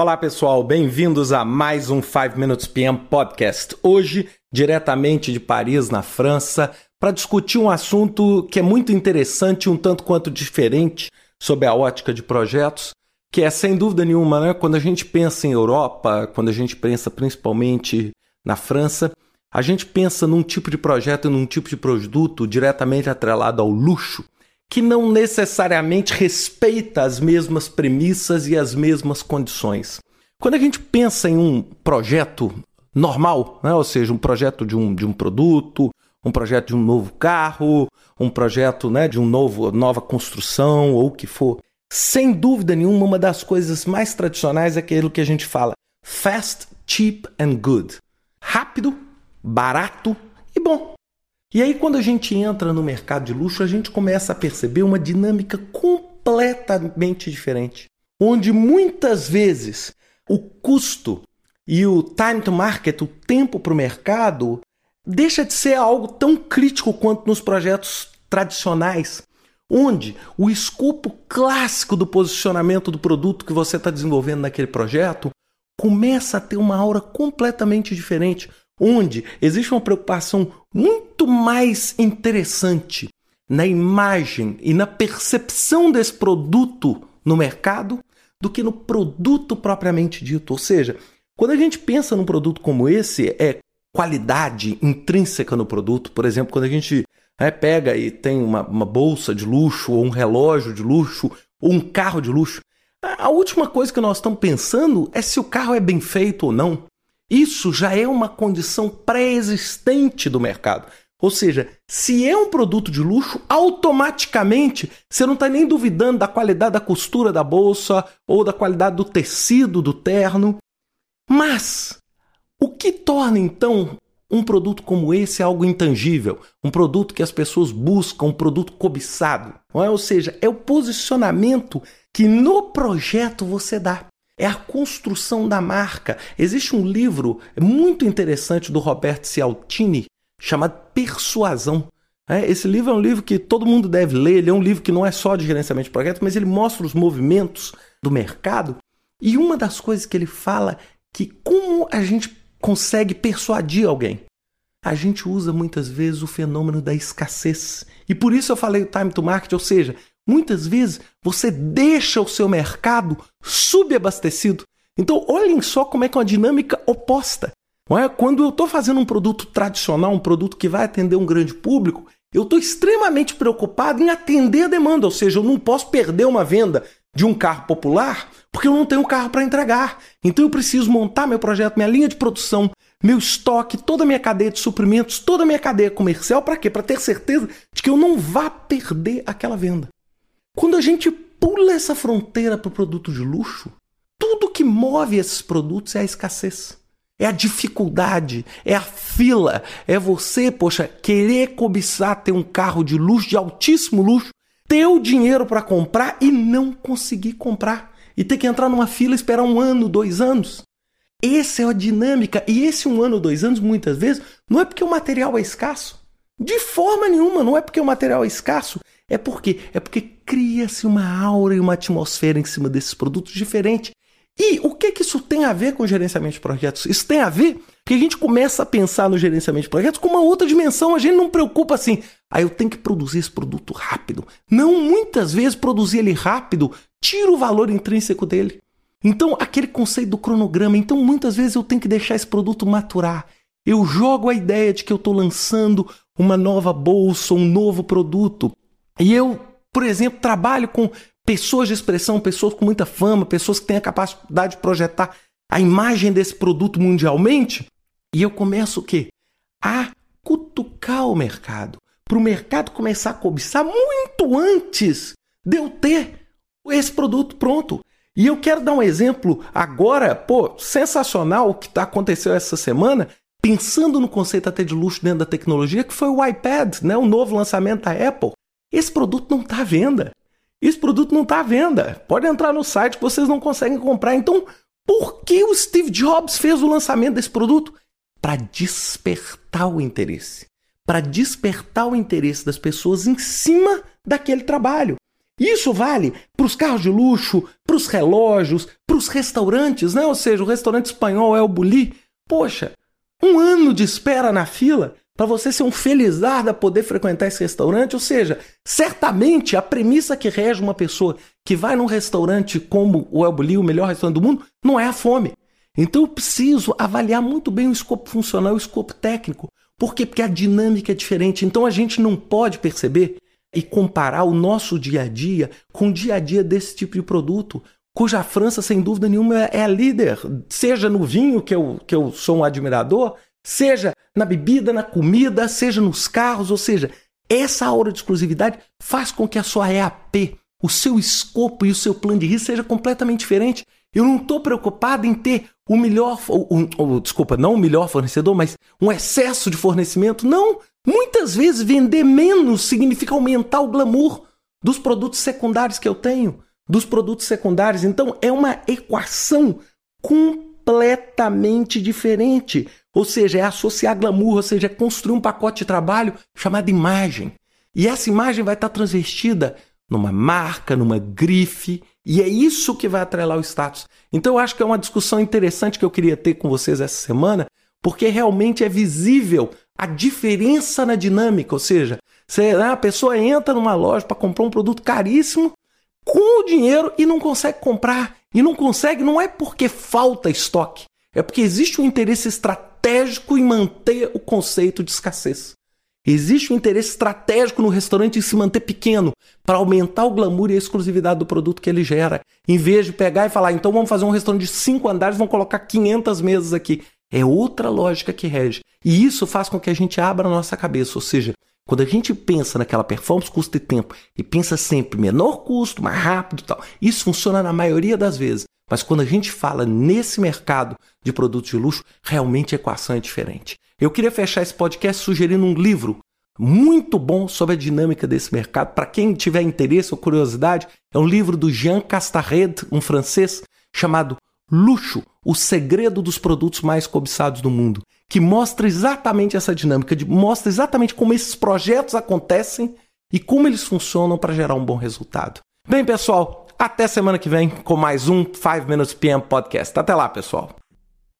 Olá pessoal, bem-vindos a mais um 5 Minutes PM Podcast. Hoje, diretamente de Paris, na França, para discutir um assunto que é muito interessante, um tanto quanto diferente sobre a ótica de projetos, que é sem dúvida nenhuma, né, quando a gente pensa em Europa, quando a gente pensa principalmente na França, a gente pensa num tipo de projeto, num tipo de produto diretamente atrelado ao luxo, que não necessariamente respeita as mesmas premissas e as mesmas condições. Quando a gente pensa em um projeto normal, né, ou seja, um projeto de um, de um produto, um projeto de um novo carro, um projeto né, de um novo, nova construção ou o que for, sem dúvida nenhuma, uma das coisas mais tradicionais é aquilo que a gente fala fast, cheap and good. Rápido, barato e bom. E aí, quando a gente entra no mercado de luxo, a gente começa a perceber uma dinâmica completamente diferente, onde muitas vezes o custo e o time to market, o tempo para o mercado, deixa de ser algo tão crítico quanto nos projetos tradicionais, onde o escopo clássico do posicionamento do produto que você está desenvolvendo naquele projeto começa a ter uma aura completamente diferente, onde existe uma preocupação muito mais interessante na imagem e na percepção desse produto no mercado do que no produto propriamente dito. Ou seja, quando a gente pensa num produto como esse, é qualidade intrínseca no produto. Por exemplo, quando a gente né, pega e tem uma, uma bolsa de luxo, ou um relógio de luxo, ou um carro de luxo, a última coisa que nós estamos pensando é se o carro é bem feito ou não. Isso já é uma condição pré-existente do mercado. Ou seja, se é um produto de luxo, automaticamente você não está nem duvidando da qualidade da costura da bolsa ou da qualidade do tecido do terno. Mas o que torna então um produto como esse algo intangível, um produto que as pessoas buscam, um produto cobiçado? É? Ou seja, é o posicionamento que no projeto você dá. É a construção da marca. Existe um livro muito interessante do Roberto Cialtini chamado Persuasão. É, esse livro é um livro que todo mundo deve ler. Ele é um livro que não é só de gerenciamento de projetos, mas ele mostra os movimentos do mercado. E uma das coisas que ele fala que como a gente consegue persuadir alguém. A gente usa muitas vezes o fenômeno da escassez. E por isso eu falei o time to market, ou seja, muitas vezes você deixa o seu mercado subabastecido. Então, olhem só como é que é uma dinâmica oposta. É? Quando eu estou fazendo um produto tradicional, um produto que vai atender um grande público, eu estou extremamente preocupado em atender a demanda, ou seja, eu não posso perder uma venda de um carro popular porque eu não tenho carro para entregar. Então eu preciso montar meu projeto, minha linha de produção, meu estoque, toda a minha cadeia de suprimentos, toda a minha cadeia comercial, para quê? Para ter certeza de que eu não vá perder aquela venda. Quando a gente pula essa fronteira para o produto de luxo, tudo que move esses produtos é a escassez. É a dificuldade, é a fila, é você, poxa, querer cobiçar ter um carro de luxo, de altíssimo luxo, ter o dinheiro para comprar e não conseguir comprar e ter que entrar numa fila e esperar um ano, dois anos. Essa é a dinâmica. E esse um ano, dois anos, muitas vezes, não é porque o material é escasso. De forma nenhuma, não é porque o material é escasso. É porque é porque cria-se uma aura e uma atmosfera em cima desses produtos diferente. E o que, que isso tem a ver com gerenciamento de projetos? Isso tem a ver porque a gente começa a pensar no gerenciamento de projetos com uma outra dimensão. A gente não preocupa assim, aí ah, eu tenho que produzir esse produto rápido. Não, muitas vezes produzir ele rápido tira o valor intrínseco dele. Então, aquele conceito do cronograma, então muitas vezes eu tenho que deixar esse produto maturar. Eu jogo a ideia de que eu estou lançando uma nova bolsa, um novo produto. E eu, por exemplo, trabalho com pessoas de expressão, pessoas com muita fama, pessoas que têm a capacidade de projetar a imagem desse produto mundialmente. E eu começo o quê? A cutucar o mercado. Para o mercado começar a cobiçar muito antes de eu ter esse produto pronto. E eu quero dar um exemplo agora, pô, sensacional o que tá, aconteceu essa semana, pensando no conceito até de luxo dentro da tecnologia, que foi o iPad, né, o novo lançamento da Apple. Esse produto não está à venda. Esse produto não está à venda. Pode entrar no site que vocês não conseguem comprar. Então, por que o Steve Jobs fez o lançamento desse produto? Para despertar o interesse. Para despertar o interesse das pessoas em cima daquele trabalho. Isso vale para os carros de luxo, para os relógios, para os restaurantes, né? Ou seja, o restaurante espanhol é o Bulli. Poxa, um ano de espera na fila para você ser um felizardo a poder frequentar esse restaurante. Ou seja, certamente a premissa que rege uma pessoa que vai num restaurante como o El Bulli, o melhor restaurante do mundo, não é a fome. Então eu preciso avaliar muito bem o escopo funcional e o escopo técnico. Por quê? Porque a dinâmica é diferente. Então a gente não pode perceber e comparar o nosso dia a dia com o dia a dia desse tipo de produto, cuja França, sem dúvida nenhuma, é a líder, seja no vinho, que eu, que eu sou um admirador, seja na bebida, na comida, seja nos carros, ou seja, essa aura de exclusividade faz com que a sua EAP, o seu escopo e o seu plano de risco seja completamente diferente. Eu não estou preocupado em ter o melhor, desculpa, não o melhor fornecedor, mas um excesso de fornecimento. Não, muitas vezes vender menos significa aumentar o glamour dos produtos secundários que eu tenho, dos produtos secundários. Então é uma equação completamente diferente. Ou seja, é associar glamour, ou seja, é construir um pacote de trabalho chamado imagem. E essa imagem vai estar transvestida numa marca, numa grife, e é isso que vai atrelar o status. Então eu acho que é uma discussão interessante que eu queria ter com vocês essa semana, porque realmente é visível a diferença na dinâmica, ou seja, né, a pessoa entra numa loja para comprar um produto caríssimo com o dinheiro e não consegue comprar. E não consegue, não é porque falta estoque, é porque existe um interesse estratégico em manter o conceito de escassez. Existe um interesse estratégico no restaurante em se manter pequeno para aumentar o glamour e a exclusividade do produto que ele gera. Em vez de pegar e falar, então vamos fazer um restaurante de cinco andares, vamos colocar 500 mesas aqui. É outra lógica que rege. E isso faz com que a gente abra a nossa cabeça. Ou seja, quando a gente pensa naquela performance, custo e tempo, e pensa sempre menor custo, mais rápido e tal, isso funciona na maioria das vezes. Mas quando a gente fala nesse mercado de produtos de luxo, realmente a equação é diferente. Eu queria fechar esse podcast sugerindo um livro muito bom sobre a dinâmica desse mercado. Para quem tiver interesse ou curiosidade, é um livro do Jean Castarred, um francês, chamado Luxo, o segredo dos produtos mais cobiçados do mundo, que mostra exatamente essa dinâmica, mostra exatamente como esses projetos acontecem e como eles funcionam para gerar um bom resultado. Bem, pessoal, até semana que vem com mais um 5 Minutes PM Podcast. Até lá, pessoal.